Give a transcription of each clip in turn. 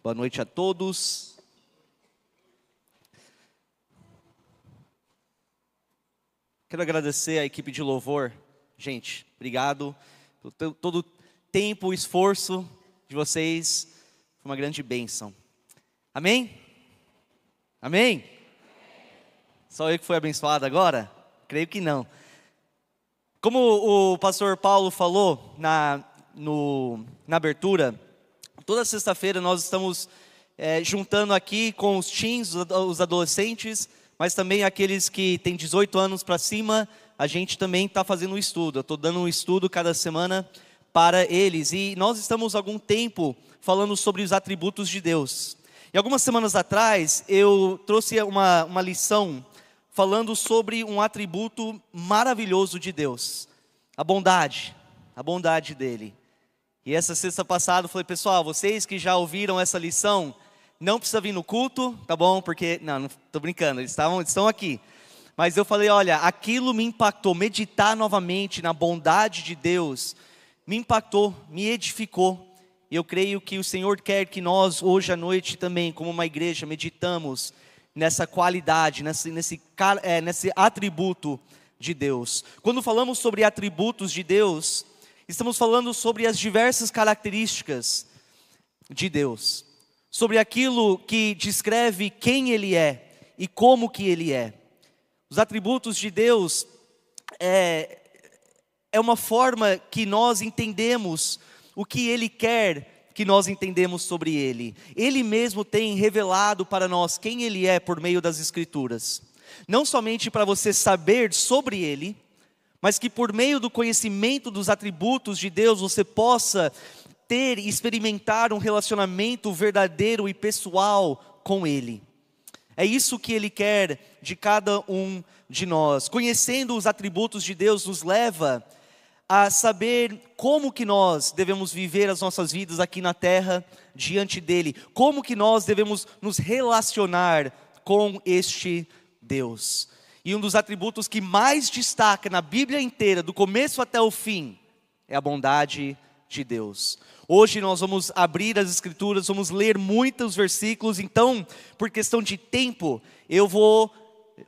Boa noite a todos. Quero agradecer à equipe de louvor. Gente, obrigado por todo o tempo, esforço de vocês. Foi uma grande bênção. Amém? Amém? Só eu que fui abençoado agora? Creio que não. Como o pastor Paulo falou na, no, na abertura, toda sexta-feira nós estamos é, juntando aqui com os teens, os adolescentes, mas também aqueles que têm 18 anos para cima, a gente também está fazendo um estudo. Eu estou dando um estudo cada semana para eles. E nós estamos há algum tempo falando sobre os atributos de Deus. E algumas semanas atrás eu trouxe uma, uma lição falando sobre um atributo maravilhoso de Deus: a bondade, a bondade dele. E essa sexta passada eu falei, pessoal, vocês que já ouviram essa lição, não precisa vir no culto, tá bom? Porque, não, não estou brincando, eles estavam, estão aqui. Mas eu falei, olha, aquilo me impactou, meditar novamente na bondade de Deus, me impactou, me edificou. E eu creio que o Senhor quer que nós, hoje à noite também, como uma igreja, meditamos nessa qualidade, nesse, nesse, é, nesse atributo de Deus. Quando falamos sobre atributos de Deus, estamos falando sobre as diversas características de Deus, sobre aquilo que descreve quem Ele é e como que Ele é. Os atributos de Deus é, é uma forma que nós entendemos o que Ele quer que nós entendemos sobre Ele. Ele mesmo tem revelado para nós quem Ele é por meio das Escrituras. Não somente para você saber sobre Ele, mas que por meio do conhecimento dos atributos de Deus você possa ter e experimentar um relacionamento verdadeiro e pessoal com Ele. É isso que Ele quer de cada um de nós. Conhecendo os atributos de Deus nos leva a saber como que nós devemos viver as nossas vidas aqui na terra diante dele, como que nós devemos nos relacionar com este Deus. E um dos atributos que mais destaca na Bíblia inteira, do começo até o fim, é a bondade de Deus. Hoje nós vamos abrir as Escrituras, vamos ler muitos versículos, então, por questão de tempo, eu vou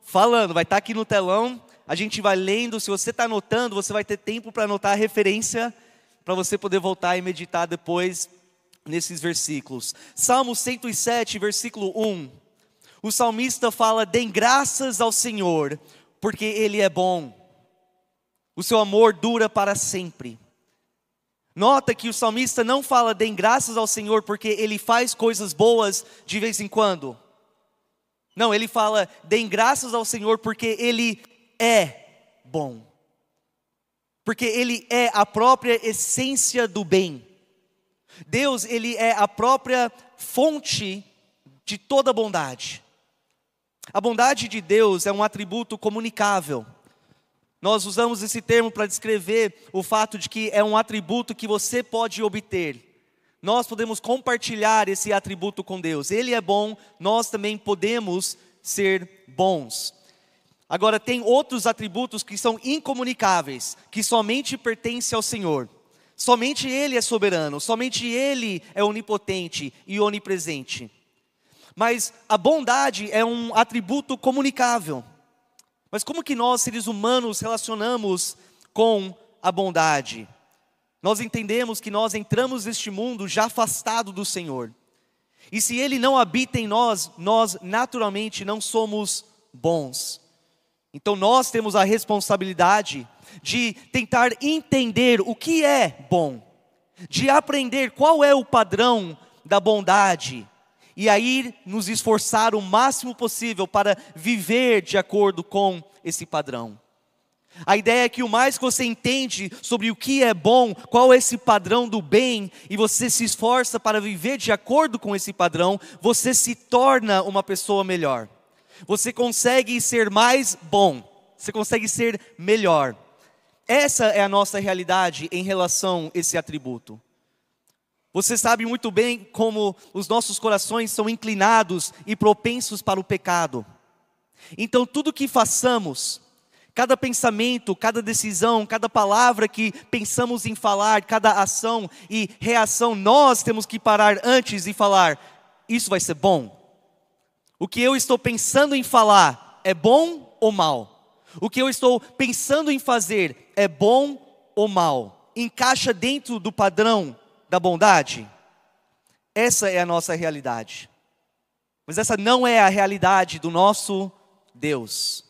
falando, vai estar aqui no telão, a gente vai lendo. Se você está anotando, você vai ter tempo para anotar a referência, para você poder voltar e meditar depois nesses versículos. Salmo 107, versículo 1. O salmista fala: Dêem graças ao Senhor, porque Ele é bom, o seu amor dura para sempre. Nota que o salmista não fala deem graças ao Senhor porque ele faz coisas boas de vez em quando. Não, ele fala deem graças ao Senhor porque ele é bom. Porque ele é a própria essência do bem. Deus, ele é a própria fonte de toda bondade. A bondade de Deus é um atributo comunicável. Nós usamos esse termo para descrever o fato de que é um atributo que você pode obter. Nós podemos compartilhar esse atributo com Deus. Ele é bom, nós também podemos ser bons. Agora, tem outros atributos que são incomunicáveis, que somente pertencem ao Senhor. Somente Ele é soberano, somente Ele é onipotente e onipresente. Mas a bondade é um atributo comunicável. Mas como que nós, seres humanos, relacionamos com a bondade? Nós entendemos que nós entramos neste mundo já afastado do Senhor. E se Ele não habita em nós, nós naturalmente não somos bons. Então nós temos a responsabilidade de tentar entender o que é bom, de aprender qual é o padrão da bondade, e aí nos esforçar o máximo possível para viver de acordo com esse padrão. A ideia é que o mais que você entende sobre o que é bom, qual é esse padrão do bem, e você se esforça para viver de acordo com esse padrão, você se torna uma pessoa melhor. Você consegue ser mais bom, você consegue ser melhor. Essa é a nossa realidade em relação a esse atributo. Você sabe muito bem como os nossos corações são inclinados e propensos para o pecado. Então, tudo que façamos, cada pensamento, cada decisão, cada palavra que pensamos em falar, cada ação e reação, nós temos que parar antes e falar: isso vai ser bom? O que eu estou pensando em falar é bom ou mal? O que eu estou pensando em fazer é bom ou mal? Encaixa dentro do padrão da bondade? Essa é a nossa realidade. Mas essa não é a realidade do nosso Deus.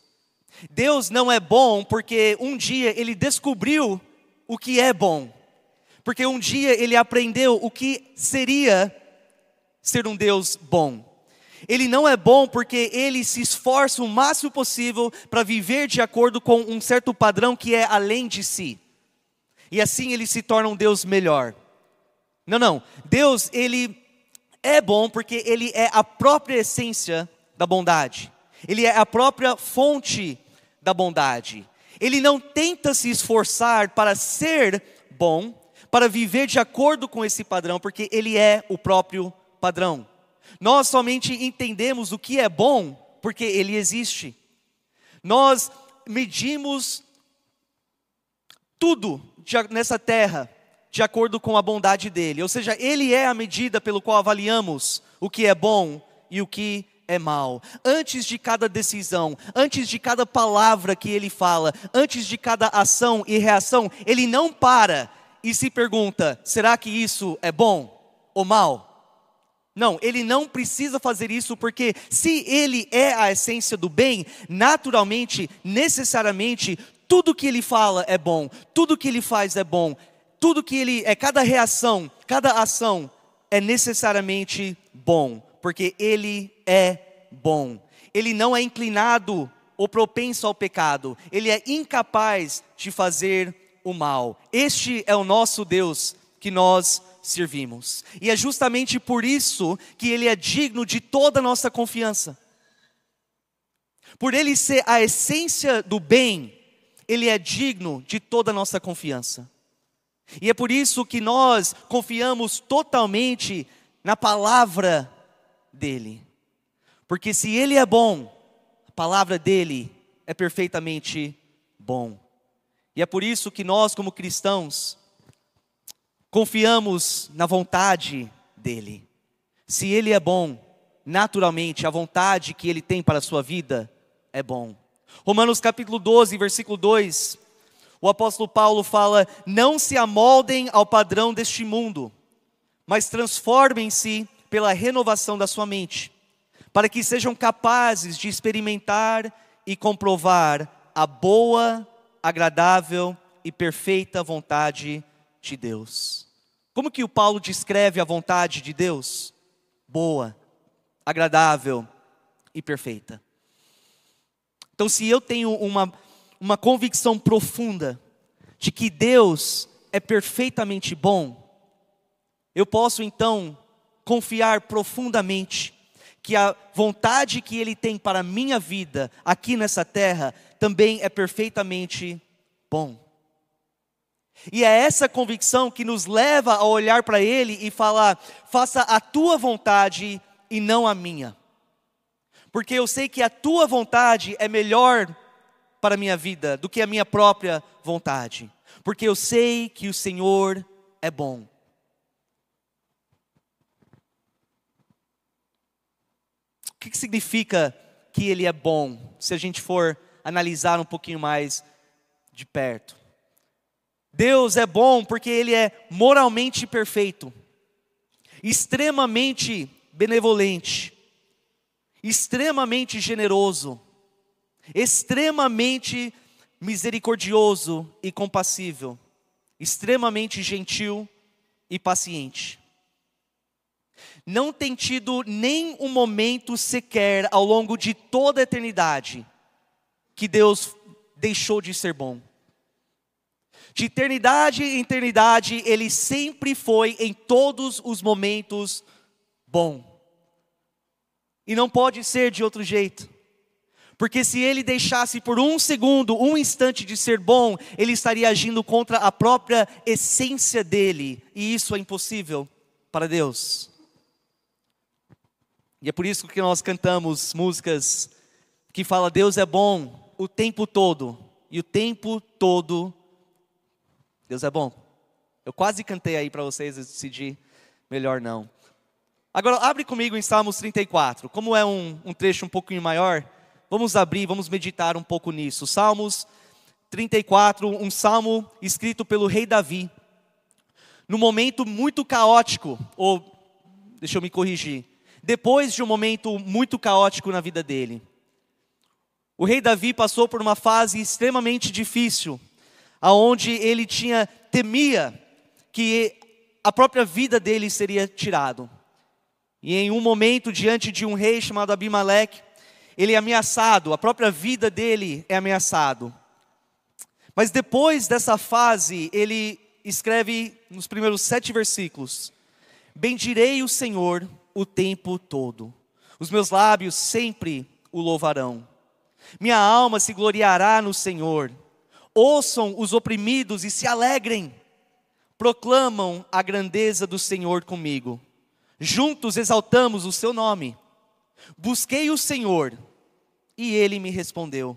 Deus não é bom porque um dia ele descobriu o que é bom. Porque um dia ele aprendeu o que seria ser um Deus bom. Ele não é bom porque ele se esforça o máximo possível para viver de acordo com um certo padrão que é além de si. E assim ele se torna um Deus melhor. Não, não. Deus, ele é bom porque ele é a própria essência da bondade. Ele é a própria fonte da bondade. Ele não tenta se esforçar para ser bom, para viver de acordo com esse padrão, porque ele é o próprio padrão. Nós somente entendemos o que é bom porque ele existe. Nós medimos tudo nessa terra de acordo com a bondade dele, ou seja, ele é a medida pelo qual avaliamos o que é bom e o que é mal. Antes de cada decisão, antes de cada palavra que ele fala, antes de cada ação e reação, ele não para e se pergunta: será que isso é bom ou mal? Não, ele não precisa fazer isso porque se ele é a essência do bem, naturalmente, necessariamente, tudo que ele fala é bom, tudo que ele faz é bom, tudo que ele é cada reação, cada ação é necessariamente bom porque ele é bom. Ele não é inclinado ou propenso ao pecado. Ele é incapaz de fazer o mal. Este é o nosso Deus que nós servimos. E é justamente por isso que ele é digno de toda a nossa confiança. Por ele ser a essência do bem, ele é digno de toda a nossa confiança. E é por isso que nós confiamos totalmente na palavra dele. Porque se ele é bom, a palavra dele é perfeitamente bom. E é por isso que nós, como cristãos, confiamos na vontade dele. Se ele é bom, naturalmente a vontade que ele tem para a sua vida é bom. Romanos capítulo 12, versículo 2, o apóstolo Paulo fala: Não se amoldem ao padrão deste mundo, mas transformem-se pela renovação da sua mente, para que sejam capazes de experimentar e comprovar a boa, agradável e perfeita vontade de Deus. Como que o Paulo descreve a vontade de Deus? Boa, agradável e perfeita. Então, se eu tenho uma, uma convicção profunda de que Deus é perfeitamente bom, eu posso então confiar profundamente que a vontade que Ele tem para a minha vida aqui nessa terra também é perfeitamente bom. E é essa convicção que nos leva a olhar para Ele e falar: faça a tua vontade e não a minha. Porque eu sei que a tua vontade é melhor para a minha vida do que a minha própria vontade. Porque eu sei que o Senhor é bom. O que significa que ele é bom, se a gente for analisar um pouquinho mais de perto? Deus é bom porque ele é moralmente perfeito, extremamente benevolente, extremamente generoso, extremamente misericordioso e compassível, extremamente gentil e paciente não tem tido nem um momento sequer ao longo de toda a eternidade que Deus deixou de ser bom. De eternidade em eternidade, Ele sempre foi em todos os momentos bom. E não pode ser de outro jeito. Porque se ele deixasse por um segundo, um instante de ser bom, ele estaria agindo contra a própria essência dele. E isso é impossível para Deus. E é por isso que nós cantamos músicas que fala Deus é bom o tempo todo. E o tempo todo Deus é bom. Eu quase cantei aí para vocês, eu decidi melhor não. Agora, abre comigo em Salmos 34. Como é um, um trecho um pouquinho maior, vamos abrir, vamos meditar um pouco nisso. Salmos 34, um salmo escrito pelo rei Davi. Num momento muito caótico, ou, deixa eu me corrigir, depois de um momento muito caótico na vida dele. O rei Davi passou por uma fase extremamente difícil, aonde ele tinha temia que a própria vida dele seria tirado. E em um momento diante de um rei chamado Abimeleque, ele é ameaçado, a própria vida dele é ameaçado. Mas depois dessa fase, ele escreve nos primeiros sete versículos: Bendirei o Senhor o tempo todo, os meus lábios sempre o louvarão. Minha alma se gloriará no Senhor. Ouçam os oprimidos e se alegrem. Proclamam a grandeza do Senhor comigo. Juntos exaltamos o seu nome. Busquei o Senhor e ele me respondeu.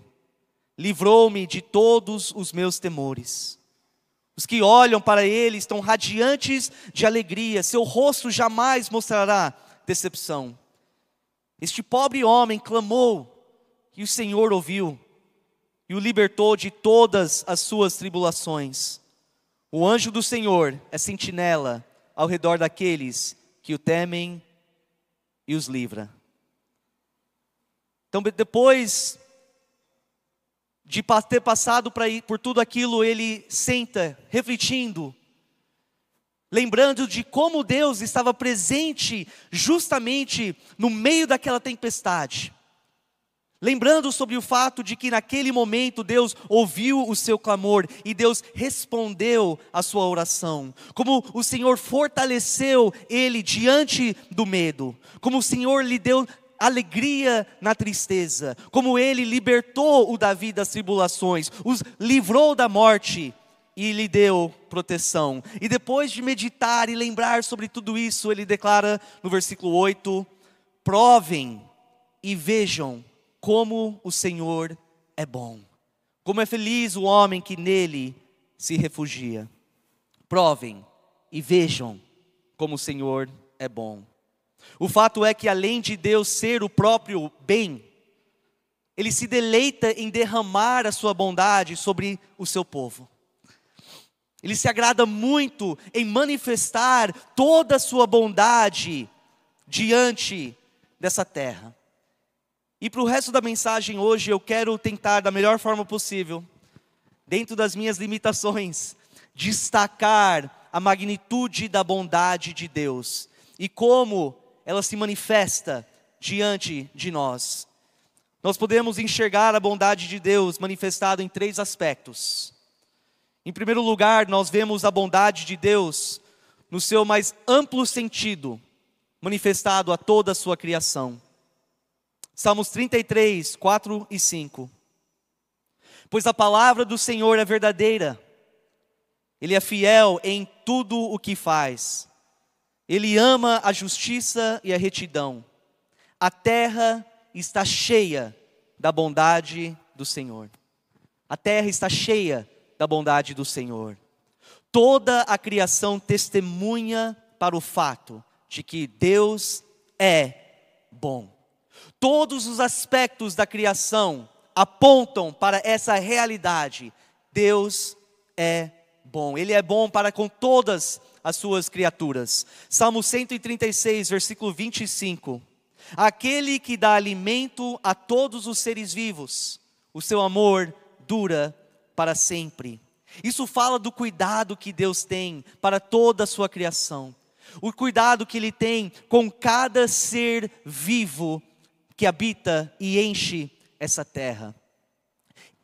Livrou-me de todos os meus temores. Os que olham para ele estão radiantes de alegria, seu rosto jamais mostrará decepção. Este pobre homem clamou e o Senhor ouviu e o libertou de todas as suas tribulações. O anjo do Senhor é sentinela ao redor daqueles que o temem e os livra. Então, depois de ter passado por tudo aquilo, ele senta, refletindo, lembrando de como Deus estava presente justamente no meio daquela tempestade. Lembrando sobre o fato de que naquele momento Deus ouviu o seu clamor e Deus respondeu a sua oração. Como o Senhor fortaleceu ele diante do medo. Como o Senhor lhe deu alegria na tristeza. Como ele libertou o Davi das tribulações, os livrou da morte e lhe deu proteção. E depois de meditar e lembrar sobre tudo isso, ele declara no versículo 8: Provem e vejam como o Senhor é bom. Como é feliz o homem que nele se refugia. Provem e vejam como o Senhor é bom. O fato é que além de Deus ser o próprio bem, ele se deleita em derramar a sua bondade sobre o seu povo. Ele se agrada muito em manifestar toda a sua bondade diante dessa terra. E para o resto da mensagem hoje eu quero tentar da melhor forma possível, dentro das minhas limitações, destacar a magnitude da bondade de Deus e como ela se manifesta diante de nós. Nós podemos enxergar a bondade de Deus manifestada em três aspectos. Em primeiro lugar, nós vemos a bondade de Deus no seu mais amplo sentido, manifestado a toda a sua criação. Salmos 33, 4 e 5. Pois a palavra do Senhor é verdadeira, Ele é fiel em tudo o que faz, Ele ama a justiça e a retidão, a terra está cheia da bondade do Senhor. A terra está cheia da bondade do Senhor. Toda a criação testemunha para o fato de que Deus é bom. Todos os aspectos da criação apontam para essa realidade. Deus é bom. Ele é bom para com todas as suas criaturas. Salmo 136, versículo 25. Aquele que dá alimento a todos os seres vivos, o seu amor dura para sempre. Isso fala do cuidado que Deus tem para toda a sua criação. O cuidado que ele tem com cada ser vivo que habita e enche essa terra.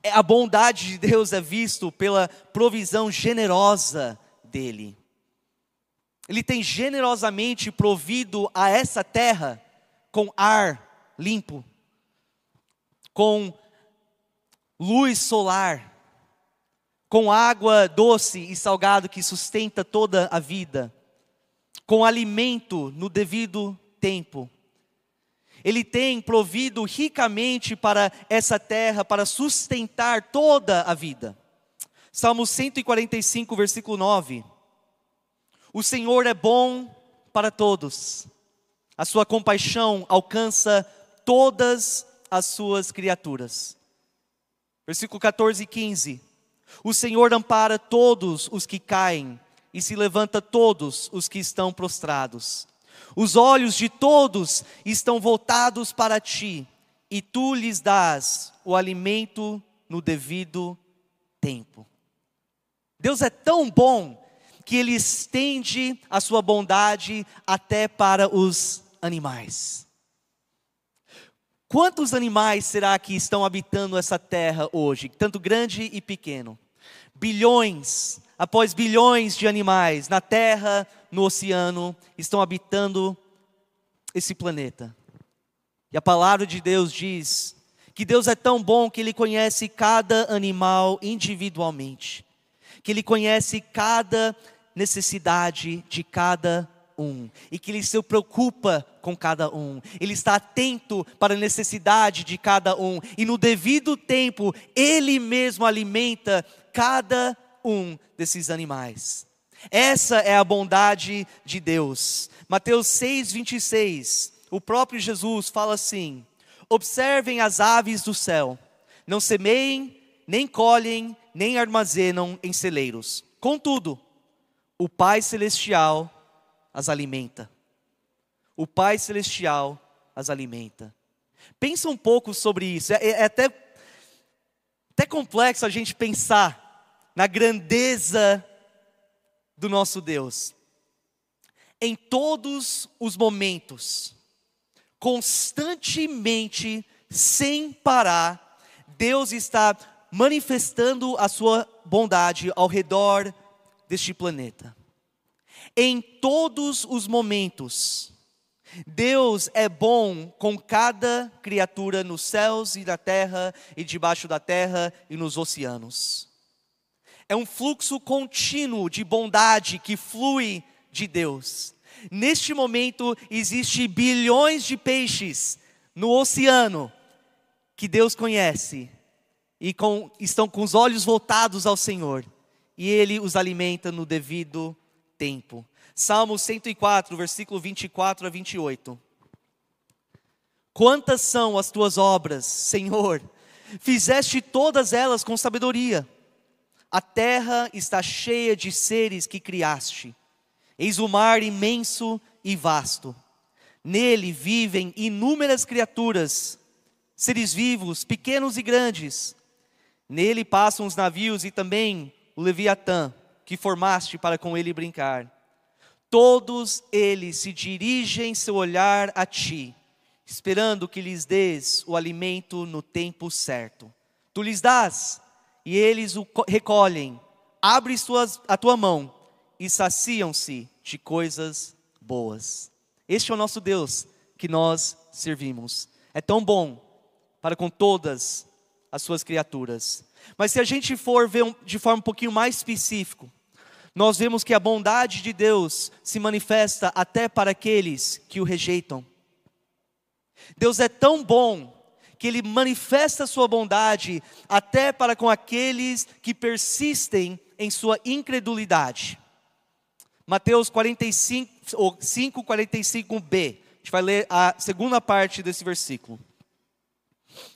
É, a bondade de Deus é visto pela provisão generosa dele. Ele tem generosamente provido a essa terra com ar limpo, com luz solar, com água doce e salgado que sustenta toda a vida, com alimento no devido tempo ele tem provido ricamente para essa terra, para sustentar toda a vida. Salmo 145, versículo 9. O Senhor é bom para todos, A sua compaixão alcança todas as suas criaturas. Versículo 14 e 15. O Senhor ampara todos os que caem e se levanta todos os que estão prostrados. Os olhos de todos estão voltados para ti, e tu lhes dás o alimento no devido tempo. Deus é tão bom que ele estende a sua bondade até para os animais. Quantos animais será que estão habitando essa terra hoje, tanto grande e pequeno? Bilhões após bilhões de animais na terra, no oceano, estão habitando esse planeta. E a palavra de Deus diz que Deus é tão bom que Ele conhece cada animal individualmente, que Ele conhece cada necessidade de cada um e que Ele se preocupa com cada um, Ele está atento para a necessidade de cada um e no devido tempo Ele mesmo alimenta cada um desses animais. Essa é a bondade de Deus. Mateus 6, 26, o próprio Jesus fala assim: Observem as aves do céu, não semeiem, nem colhem, nem armazenam em celeiros. Contudo, o Pai Celestial as alimenta. O Pai Celestial as alimenta. Pensa um pouco sobre isso. É, é até, até complexo a gente pensar na grandeza do nosso Deus. Em todos os momentos, constantemente, sem parar, Deus está manifestando a sua bondade ao redor deste planeta. Em todos os momentos, Deus é bom com cada criatura nos céus e na terra, e debaixo da terra e nos oceanos. É um fluxo contínuo de bondade que flui de Deus. Neste momento, existe bilhões de peixes no oceano que Deus conhece e com, estão com os olhos voltados ao Senhor e Ele os alimenta no devido tempo. Salmo 104, versículo 24 a 28. Quantas são as tuas obras, Senhor? Fizeste todas elas com sabedoria. A terra está cheia de seres que criaste. Eis o mar imenso e vasto. Nele vivem inúmeras criaturas, seres vivos, pequenos e grandes. Nele passam os navios e também Leviatã, que formaste para com ele brincar. Todos eles se dirigem seu olhar a ti, esperando que lhes des o alimento no tempo certo. Tu lhes dás, e eles o recolhem. Abre a tua mão e saciam-se de coisas boas. Este é o nosso Deus que nós servimos. É tão bom para com todas as suas criaturas. Mas se a gente for ver de forma um pouquinho mais específico, nós vemos que a bondade de Deus se manifesta até para aqueles que o rejeitam. Deus é tão bom que ele manifesta sua bondade até para com aqueles que persistem em sua incredulidade. Mateus 45, ou 5, 45b. A gente vai ler a segunda parte desse versículo.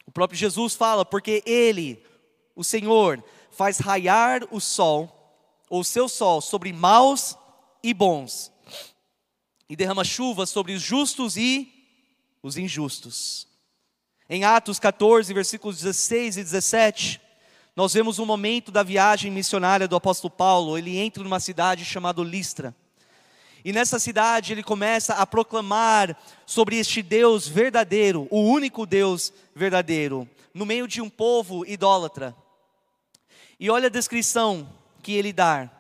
O próprio Jesus fala, porque Ele, o Senhor faz raiar o sol, ou seu sol, sobre maus e bons, e derrama chuva sobre os justos e os injustos. Em Atos 14, versículos 16 e 17, nós vemos um momento da viagem missionária do apóstolo Paulo. Ele entra numa cidade chamada Listra. E nessa cidade ele começa a proclamar sobre este Deus verdadeiro, o único Deus verdadeiro, no meio de um povo idólatra. E olha a descrição que ele dá.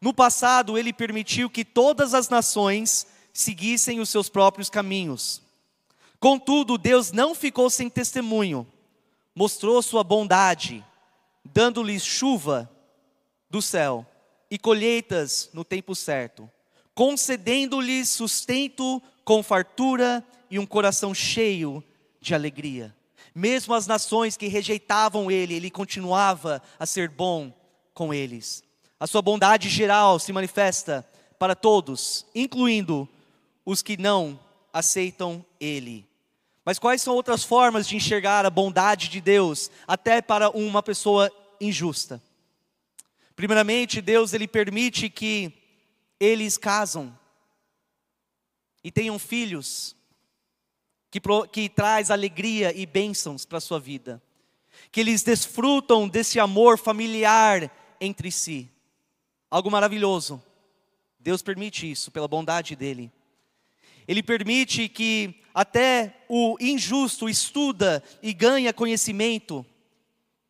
No passado, ele permitiu que todas as nações seguissem os seus próprios caminhos. Contudo, Deus não ficou sem testemunho, mostrou sua bondade, dando-lhes chuva do céu e colheitas no tempo certo, concedendo-lhes sustento com fartura e um coração cheio de alegria. Mesmo as nações que rejeitavam ele, ele continuava a ser bom com eles. A sua bondade geral se manifesta para todos, incluindo os que não aceitam Ele. Mas quais são outras formas de enxergar a bondade de Deus, até para uma pessoa injusta? Primeiramente, Deus ele permite que eles casam e tenham filhos, que, que traz alegria e bênçãos para a sua vida, que eles desfrutam desse amor familiar entre si, algo maravilhoso. Deus permite isso pela bondade dele. Ele permite que até o injusto estuda e ganha conhecimento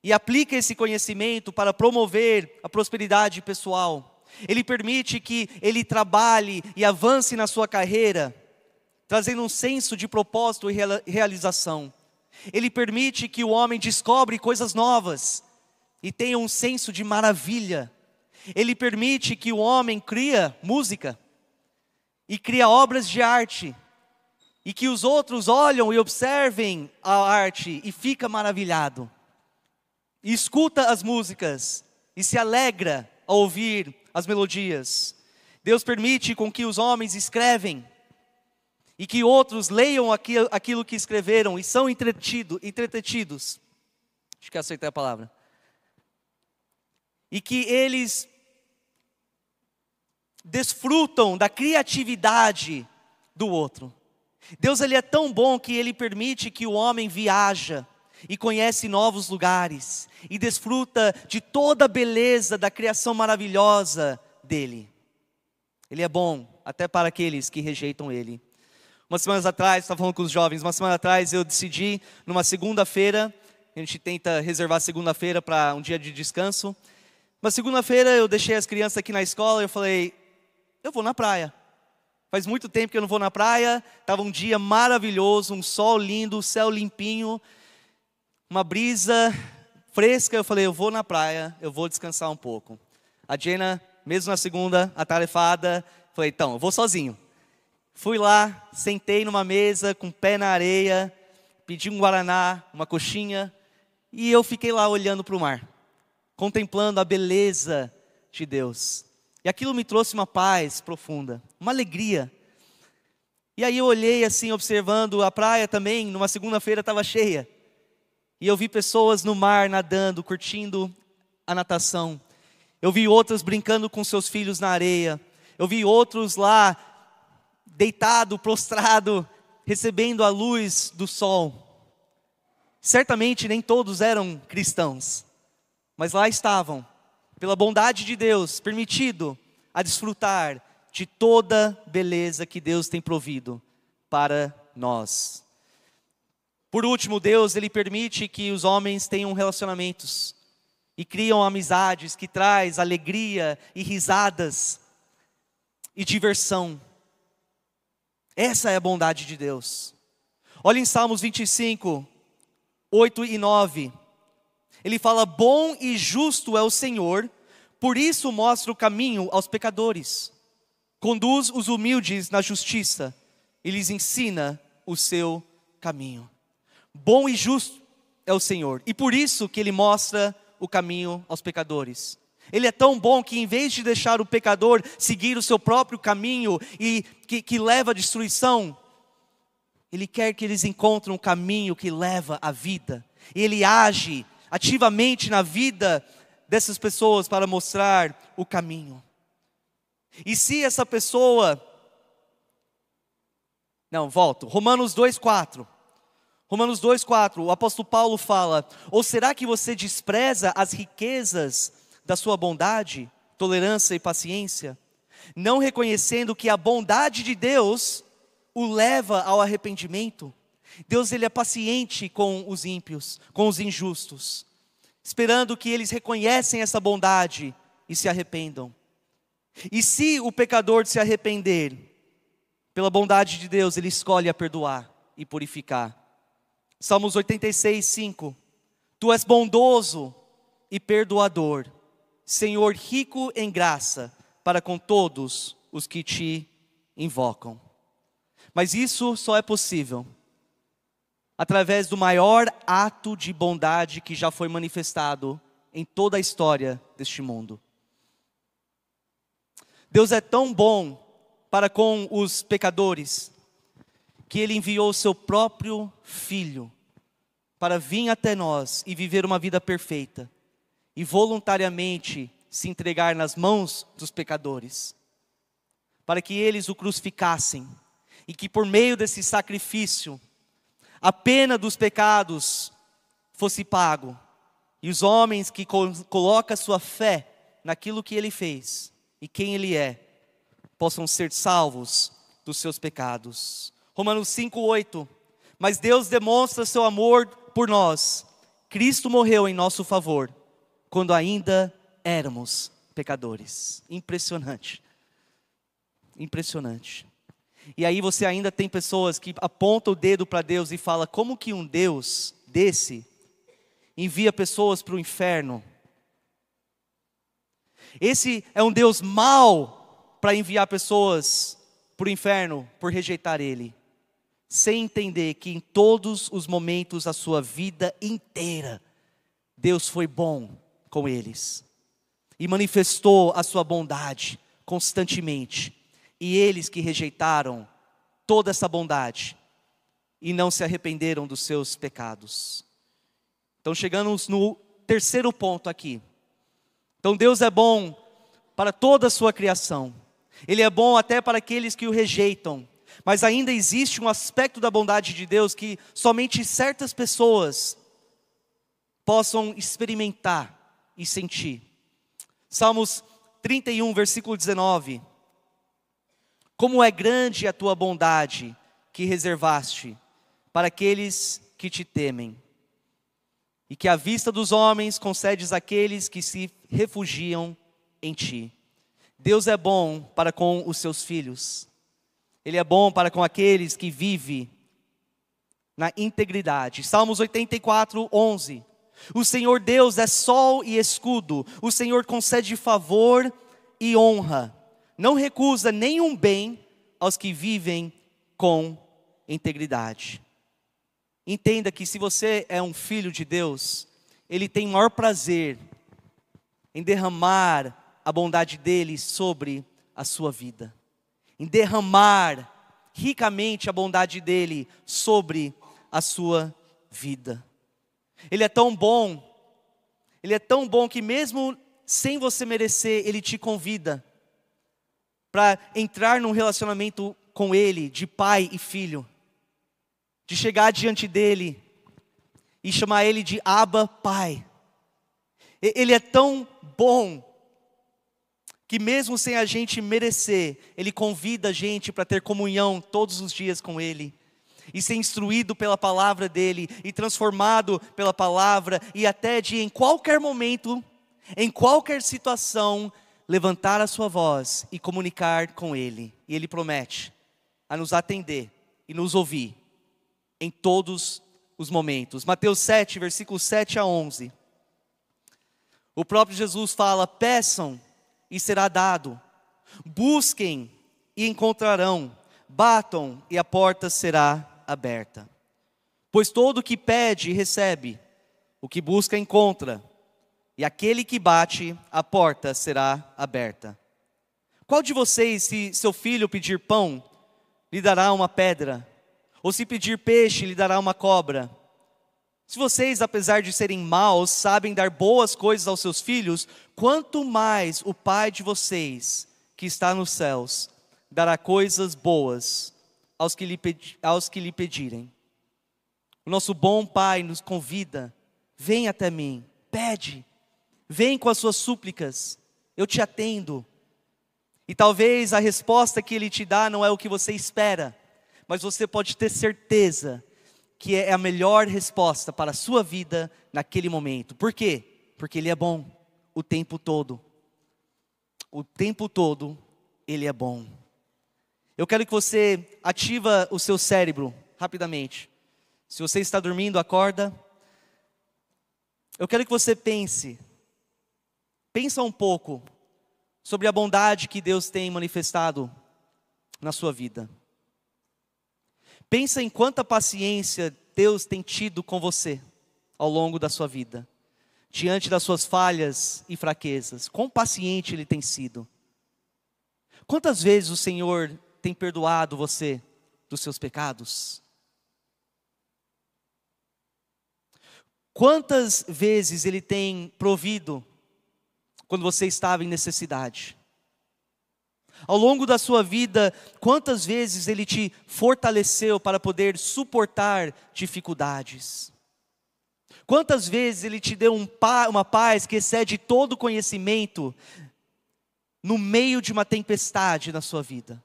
e aplica esse conhecimento para promover a prosperidade pessoal. Ele permite que ele trabalhe e avance na sua carreira, trazendo um senso de propósito e realização. Ele permite que o homem descobre coisas novas e tenha um senso de maravilha. Ele permite que o homem cria música e cria obras de arte e que os outros olham e observem a arte e fica maravilhado e escuta as músicas e se alegra ao ouvir as melodias. Deus permite com que os homens escrevem e que outros leiam aquilo, que escreveram e são entretido, entretidos. Acho que aceitei a palavra. E que eles desfrutam da criatividade do outro. Deus ele é tão bom que ele permite que o homem viaja e conhece novos lugares e desfruta de toda a beleza da criação maravilhosa dele. Ele é bom até para aqueles que rejeitam ele. Umas semanas atrás, estava falando com os jovens, uma semana atrás eu decidi, numa segunda-feira, a gente tenta reservar segunda-feira para um dia de descanso. Uma segunda-feira eu deixei as crianças aqui na escola e eu falei, eu vou na praia. Faz muito tempo que eu não vou na praia, estava um dia maravilhoso, um sol lindo, céu limpinho, uma brisa fresca, eu falei, eu vou na praia, eu vou descansar um pouco. A Jenna, mesmo na segunda, atarefada, falei, então, eu vou sozinho. Fui lá, sentei numa mesa com o pé na areia, pedi um guaraná, uma coxinha, e eu fiquei lá olhando para o mar, contemplando a beleza de Deus. E aquilo me trouxe uma paz profunda, uma alegria. E aí eu olhei assim, observando a praia também, numa segunda-feira estava cheia. E eu vi pessoas no mar nadando, curtindo a natação. Eu vi outras brincando com seus filhos na areia. Eu vi outros lá deitado, prostrado, recebendo a luz do sol. Certamente nem todos eram cristãos, mas lá estavam, pela bondade de Deus, permitido a desfrutar de toda beleza que Deus tem provido para nós. Por último, Deus ele permite que os homens tenham relacionamentos e criam amizades que traz alegria e risadas e diversão. Essa é a bondade de Deus. Olha em Salmos 25, 8 e 9. Ele fala: Bom e justo é o Senhor, por isso mostra o caminho aos pecadores. Conduz os humildes na justiça e lhes ensina o seu caminho. Bom e justo é o Senhor, e por isso que Ele mostra o caminho aos pecadores. Ele é tão bom que, em vez de deixar o pecador seguir o seu próprio caminho e que, que leva à destruição, Ele quer que eles encontrem um caminho que leva à vida. Ele age ativamente na vida dessas pessoas para mostrar o caminho. E se essa pessoa. Não, volto. Romanos 2,4. Romanos 2,4, o apóstolo Paulo fala: Ou será que você despreza as riquezas da sua bondade, tolerância e paciência, não reconhecendo que a bondade de Deus o leva ao arrependimento? Deus ele é paciente com os ímpios, com os injustos, esperando que eles reconhecem essa bondade e se arrependam. E se o pecador se arrepender, pela bondade de Deus, ele escolhe a perdoar e purificar. Salmos 86, 5. Tu és bondoso e perdoador, Senhor rico em graça para com todos os que te invocam. Mas isso só é possível através do maior ato de bondade que já foi manifestado em toda a história deste mundo. Deus é tão bom para com os pecadores que Ele enviou o Seu próprio Filho para vir até nós e viver uma vida perfeita e voluntariamente se entregar nas mãos dos pecadores, para que eles o crucificassem e que por meio desse sacrifício a pena dos pecados fosse pago e os homens que colocam sua fé naquilo que ele fez e quem ele é possam ser salvos dos seus pecados. Romanos 5:8 Mas Deus demonstra seu amor por nós. Cristo morreu em nosso favor quando ainda éramos pecadores. Impressionante. Impressionante. E aí você ainda tem pessoas que apontam o dedo para Deus e fala como que um Deus desse envia pessoas para o inferno? Esse é um Deus mau para enviar pessoas para o inferno por rejeitar Ele, sem entender que em todos os momentos da sua vida inteira, Deus foi bom com eles e manifestou a sua bondade constantemente. E eles que rejeitaram toda essa bondade e não se arrependeram dos seus pecados. Então chegamos no terceiro ponto aqui. Então Deus é bom para toda a sua criação. Ele é bom até para aqueles que o rejeitam. Mas ainda existe um aspecto da bondade de Deus que somente certas pessoas possam experimentar e sentir. Salmos 31, versículo 19. Como é grande a tua bondade que reservaste para aqueles que te temem, e que à vista dos homens concedes àqueles que se refugiam em ti. Deus é bom para com os seus filhos, Ele é bom para com aqueles que vivem na integridade. Salmos 84, 11. O Senhor Deus é sol e escudo, o Senhor concede favor e honra não recusa nenhum bem aos que vivem com integridade. Entenda que se você é um filho de Deus, Ele tem maior prazer em derramar a bondade dele sobre a sua vida, em derramar ricamente a bondade dele sobre a sua vida. Ele é tão bom, ele é tão bom que mesmo sem você merecer, ele te convida para entrar num relacionamento com Ele, de pai e filho, de chegar diante dEle e chamar Ele de Abba Pai. Ele é tão bom que, mesmo sem a gente merecer, Ele convida a gente para ter comunhão todos os dias com Ele e ser instruído pela palavra dele e transformado pela palavra e até de em qualquer momento, em qualquer situação, levantar a sua voz e comunicar com Ele. E Ele promete a nos atender e nos ouvir em todos os momentos. Mateus 7, versículos 7 a 11. O próprio Jesus fala: peçam e será dado, busquem e encontrarão, batam e a porta será aberta. Pois todo o que pede recebe, o que busca encontra e aquele que bate, a porta será aberta. Qual de vocês, se seu filho pedir pão, lhe dará uma pedra? Ou se pedir peixe, lhe dará uma cobra? Se vocês, apesar de serem maus, sabem dar boas coisas aos seus filhos, quanto mais o Pai de vocês, que está nos céus, dará coisas boas aos que lhe, aos que lhe pedirem. O nosso bom Pai nos convida: vem até mim, pede, Vem com as suas súplicas, eu te atendo. E talvez a resposta que ele te dá não é o que você espera, mas você pode ter certeza que é a melhor resposta para a sua vida naquele momento. Por quê? Porque ele é bom o tempo todo. O tempo todo ele é bom. Eu quero que você ativa o seu cérebro rapidamente. Se você está dormindo, acorda. Eu quero que você pense Pensa um pouco sobre a bondade que Deus tem manifestado na sua vida. Pensa em quanta paciência Deus tem tido com você ao longo da sua vida, diante das suas falhas e fraquezas. Quão paciente Ele tem sido. Quantas vezes o Senhor tem perdoado você dos seus pecados? Quantas vezes Ele tem provido quando você estava em necessidade? Ao longo da sua vida, quantas vezes Ele te fortaleceu para poder suportar dificuldades? Quantas vezes Ele te deu um uma paz que excede todo conhecimento no meio de uma tempestade na sua vida?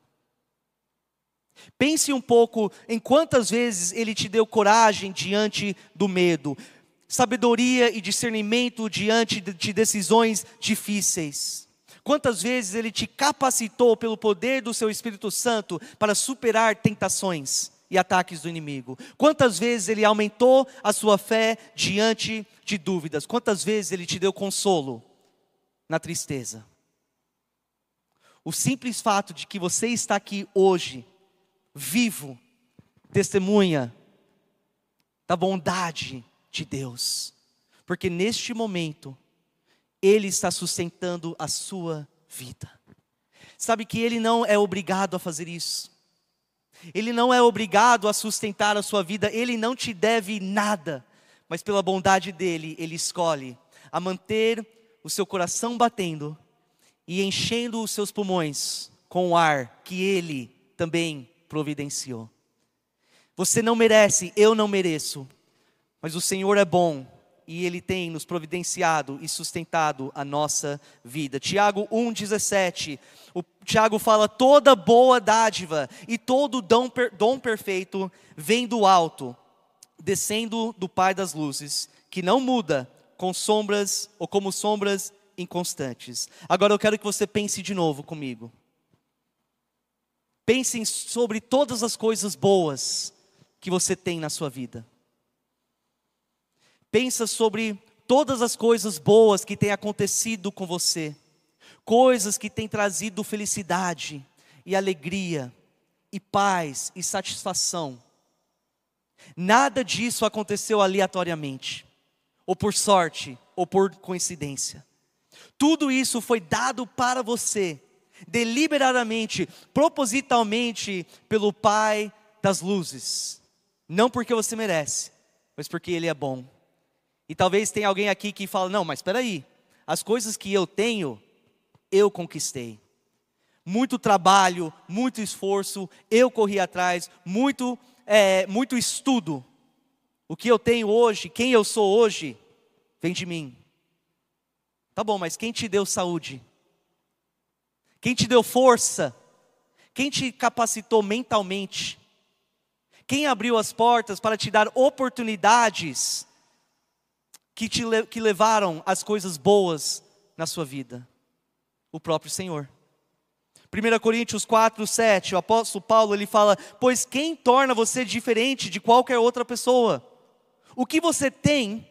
Pense um pouco em quantas vezes Ele te deu coragem diante do medo, sabedoria e discernimento diante de decisões difíceis. Quantas vezes Ele te capacitou pelo poder do Seu Espírito Santo para superar tentações e ataques do inimigo? Quantas vezes Ele aumentou a sua fé diante de dúvidas? Quantas vezes Ele te deu consolo na tristeza? O simples fato de que você está aqui hoje, vivo, testemunha da bondade de Deus, porque neste momento, Ele está sustentando a sua vida. Sabe que Ele não é obrigado a fazer isso, Ele não é obrigado a sustentar a sua vida, Ele não te deve nada, mas pela bondade dEle, Ele escolhe a manter o seu coração batendo e enchendo os seus pulmões com o ar que Ele também providenciou. Você não merece, eu não mereço, mas o Senhor é bom e Ele tem nos providenciado e sustentado a nossa vida. Tiago 1,17, o Tiago fala: toda boa dádiva e todo dom, dom perfeito vem do alto, descendo do Pai das luzes, que não muda com sombras ou como sombras inconstantes. Agora eu quero que você pense de novo comigo. Pensem sobre todas as coisas boas que você tem na sua vida. Pensa sobre todas as coisas boas que têm acontecido com você. Coisas que têm trazido felicidade e alegria e paz e satisfação. Nada disso aconteceu aleatoriamente, ou por sorte, ou por coincidência. Tudo isso foi dado para você deliberadamente, propositalmente pelo Pai das luzes. Não porque você merece, mas porque Ele é bom. E talvez tenha alguém aqui que fala: não, mas espera aí, as coisas que eu tenho, eu conquistei. Muito trabalho, muito esforço, eu corri atrás, muito, é, muito estudo. O que eu tenho hoje, quem eu sou hoje, vem de mim. Tá bom, mas quem te deu saúde? Quem te deu força? Quem te capacitou mentalmente? Quem abriu as portas para te dar oportunidades que te que levaram as coisas boas na sua vida? O próprio Senhor. 1 Coríntios 4, 7, o apóstolo Paulo ele fala: Pois quem torna você diferente de qualquer outra pessoa? O que você tem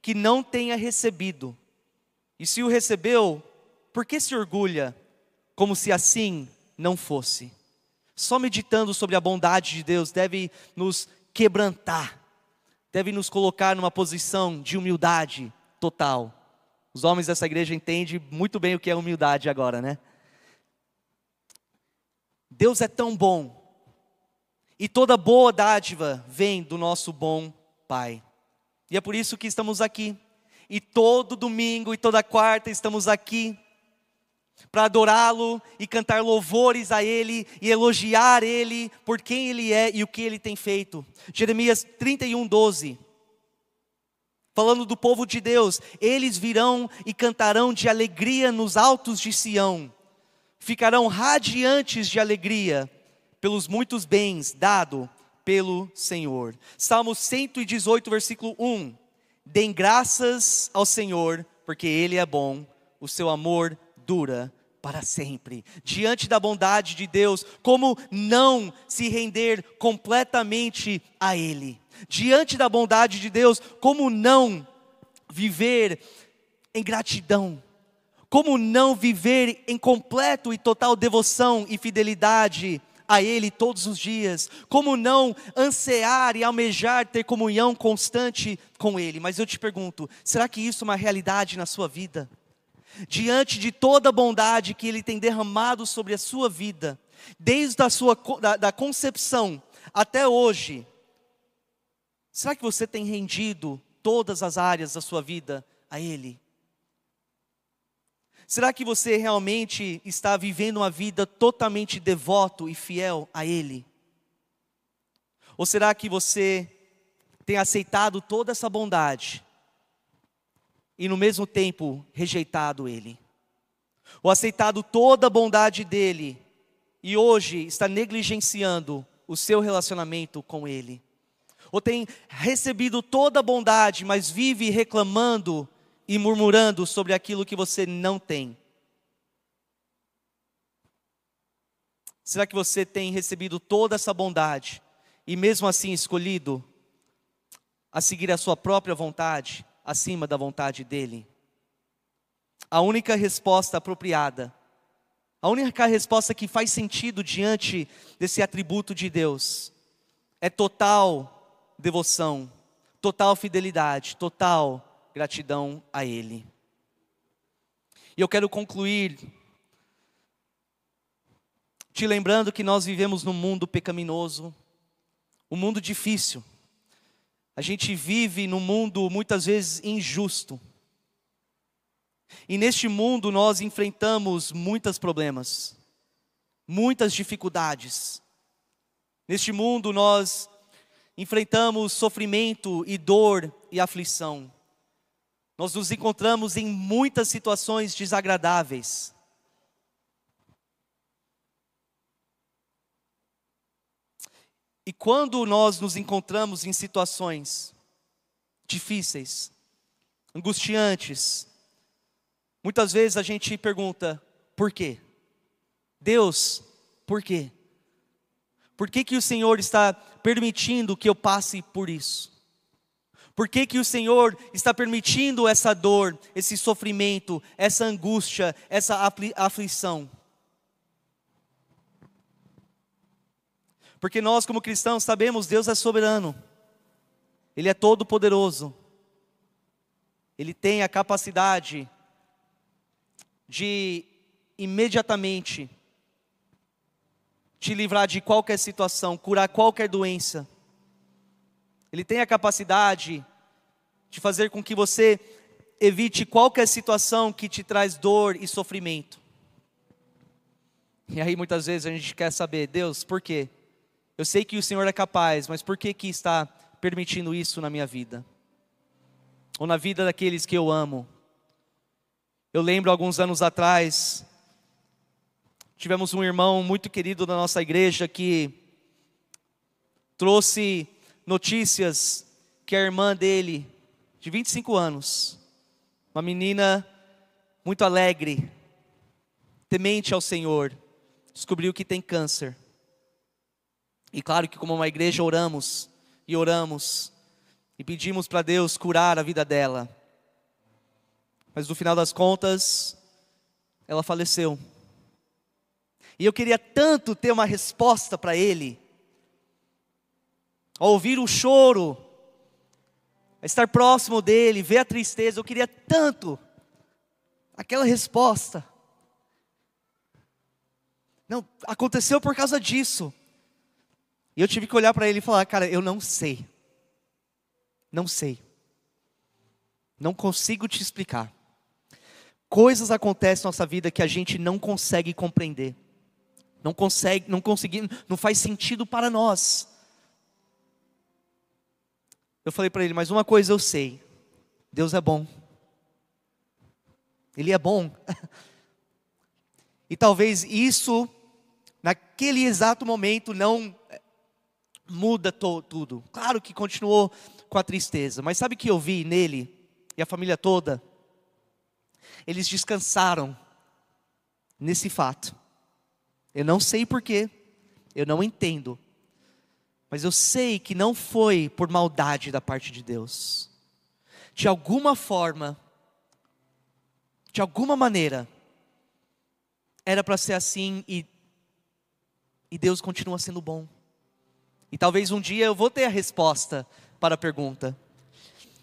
que não tenha recebido? E se o recebeu, por que se orgulha? Como se assim não fosse. Só meditando sobre a bondade de Deus deve nos quebrantar, deve nos colocar numa posição de humildade total. Os homens dessa igreja entendem muito bem o que é humildade agora, né? Deus é tão bom, e toda boa dádiva vem do nosso bom Pai. E é por isso que estamos aqui. E todo domingo e toda quarta estamos aqui para adorá-lo e cantar louvores a Ele e elogiar Ele por quem Ele é e o que Ele tem feito. Jeremias 31, 12. Falando do povo de Deus, eles virão e cantarão de alegria nos altos de Sião, ficarão radiantes de alegria pelos muitos bens dado pelo Senhor. Salmo 118, versículo 1. Deem graças ao Senhor, porque Ele é bom, o seu amor dura para sempre. Diante da bondade de Deus, como não se render completamente a Ele? Diante da bondade de Deus, como não viver em gratidão? Como não viver em completo e total devoção e fidelidade a Ele todos os dias? Como não ansiar e almejar ter comunhão constante com Ele? Mas eu te pergunto, será que isso é uma realidade na sua vida? Diante de toda a bondade que Ele tem derramado sobre a sua vida, desde a sua da, da concepção até hoje, será que você tem rendido todas as áreas da sua vida a Ele? Será que você realmente está vivendo uma vida totalmente devoto e fiel a Ele? Ou será que você tem aceitado toda essa bondade e no mesmo tempo rejeitado Ele? Ou aceitado toda a bondade dEle e hoje está negligenciando o seu relacionamento com Ele? Ou tem recebido toda a bondade, mas vive reclamando e murmurando sobre aquilo que você não tem? Será que você tem recebido toda essa bondade e mesmo assim escolhido a seguir a sua própria vontade acima da vontade dele? A única resposta apropriada, a única resposta que faz sentido diante desse atributo de Deus é total devoção, total fidelidade, total gratidão a Ele. E eu quero concluir te lembrando que nós vivemos num mundo pecaminoso, um mundo difícil. A gente vive num mundo muitas vezes injusto. E neste mundo nós enfrentamos muitos problemas, muitas dificuldades. Neste mundo nós enfrentamos sofrimento e dor e aflição. Nós nos encontramos em muitas situações desagradáveis. E quando nós nos encontramos em situações difíceis, angustiantes, muitas vezes a gente pergunta: por quê? Deus, por quê? Por que, que o Senhor está permitindo que eu passe por isso? Por que, que o Senhor está permitindo essa dor, esse sofrimento, essa angústia, essa aflição? Porque nós, como cristãos, sabemos Deus é soberano, Ele é todo poderoso, Ele tem a capacidade de imediatamente te livrar de qualquer situação, curar qualquer doença. Ele tem a capacidade de fazer com que você evite qualquer situação que te traz dor e sofrimento. E aí muitas vezes a gente quer saber, Deus, por quê? Eu sei que o Senhor é capaz, mas por que que está permitindo isso na minha vida? Ou na vida daqueles que eu amo? Eu lembro alguns anos atrás, tivemos um irmão muito querido da nossa igreja que trouxe notícias que a irmã dele, de 25 anos, uma menina muito alegre, temente ao Senhor, descobriu que tem câncer. E claro que, como uma igreja, oramos e oramos e pedimos para Deus curar a vida dela. Mas no final das contas, ela faleceu. E eu queria tanto ter uma resposta para ele, ao ouvir o choro, a estar próximo dele, ver a tristeza, eu queria tanto aquela resposta. Não, aconteceu por causa disso. E eu tive que olhar para ele e falar: Cara, eu não sei. Não sei. Não consigo te explicar. Coisas acontecem na nossa vida que a gente não consegue compreender. Não consegue, não conseguir, não faz sentido para nós. Eu falei para ele, mas uma coisa eu sei: Deus é bom. Ele é bom. e talvez isso, naquele exato momento, não muda tudo. Claro que continuou com a tristeza, mas sabe que eu vi nele e a família toda? Eles descansaram nesse fato. Eu não sei porquê, eu não entendo, mas eu sei que não foi por maldade da parte de Deus. De alguma forma, de alguma maneira, era para ser assim e, e Deus continua sendo bom. E talvez um dia eu vou ter a resposta para a pergunta.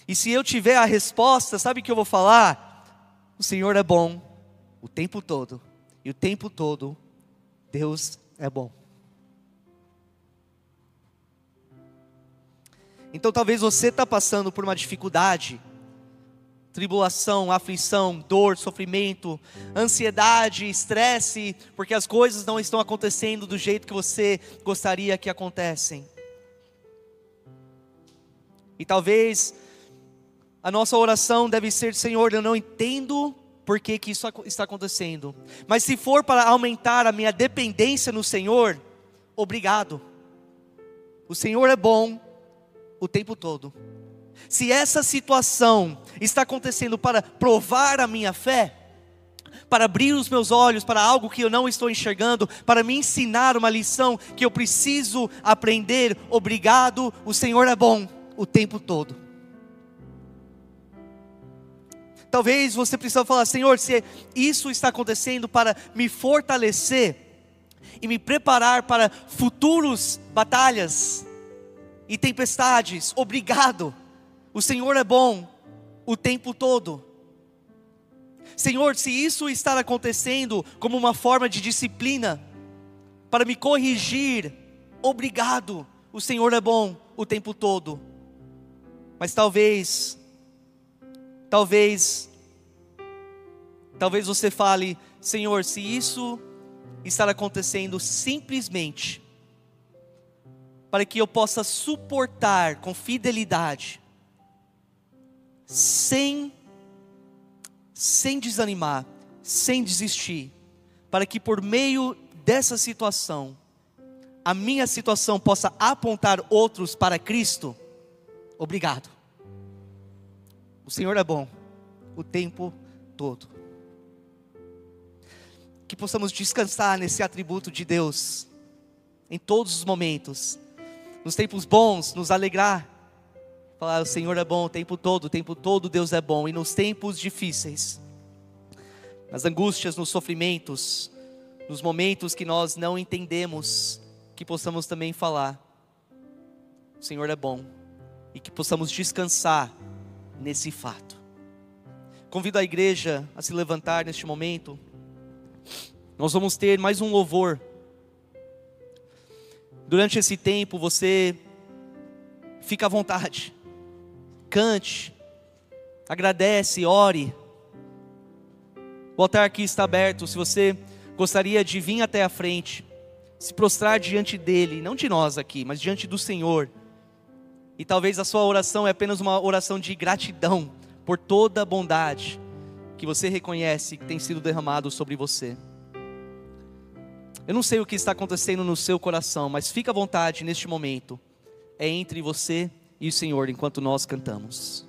E se eu tiver a resposta, sabe o que eu vou falar? O Senhor é bom o tempo todo. E o tempo todo Deus é bom. Então talvez você está passando por uma dificuldade, tribulação, aflição, dor, sofrimento, ansiedade, estresse, porque as coisas não estão acontecendo do jeito que você gostaria que acontecem. E talvez a nossa oração deve ser: Senhor, eu não entendo por que, que isso está acontecendo, mas se for para aumentar a minha dependência no Senhor, obrigado. O Senhor é bom o tempo todo. Se essa situação está acontecendo para provar a minha fé, para abrir os meus olhos para algo que eu não estou enxergando, para me ensinar uma lição que eu preciso aprender, obrigado, o Senhor é bom o tempo todo. Talvez você precise falar, Senhor, se isso está acontecendo para me fortalecer e me preparar para futuros batalhas e tempestades, obrigado. O Senhor é bom o tempo todo. Senhor, se isso está acontecendo como uma forma de disciplina, para me corrigir, obrigado. O Senhor é bom o tempo todo. Mas talvez, talvez, talvez você fale, Senhor, se isso está acontecendo simplesmente para que eu possa suportar com fidelidade, sem sem desanimar, sem desistir, para que por meio dessa situação a minha situação possa apontar outros para Cristo Obrigado. O Senhor é bom o tempo todo. Que possamos descansar nesse atributo de Deus em todos os momentos. Nos tempos bons, nos alegrar. Falar, o Senhor é bom o tempo todo, o tempo todo Deus é bom. E nos tempos difíceis, nas angústias, nos sofrimentos, nos momentos que nós não entendemos, que possamos também falar: o Senhor é bom e que possamos descansar nesse fato. Convido a igreja a se levantar neste momento. Nós vamos ter mais um louvor. Durante esse tempo você fica à vontade. Cante, agradece, ore. O altar aqui está aberto. Se você gostaria de vir até a frente, se prostrar diante dele, não de nós aqui, mas diante do Senhor e talvez a sua oração é apenas uma oração de gratidão por toda a bondade que você reconhece que tem sido derramado sobre você. Eu não sei o que está acontecendo no seu coração, mas fica à vontade neste momento. É entre você e o Senhor enquanto nós cantamos.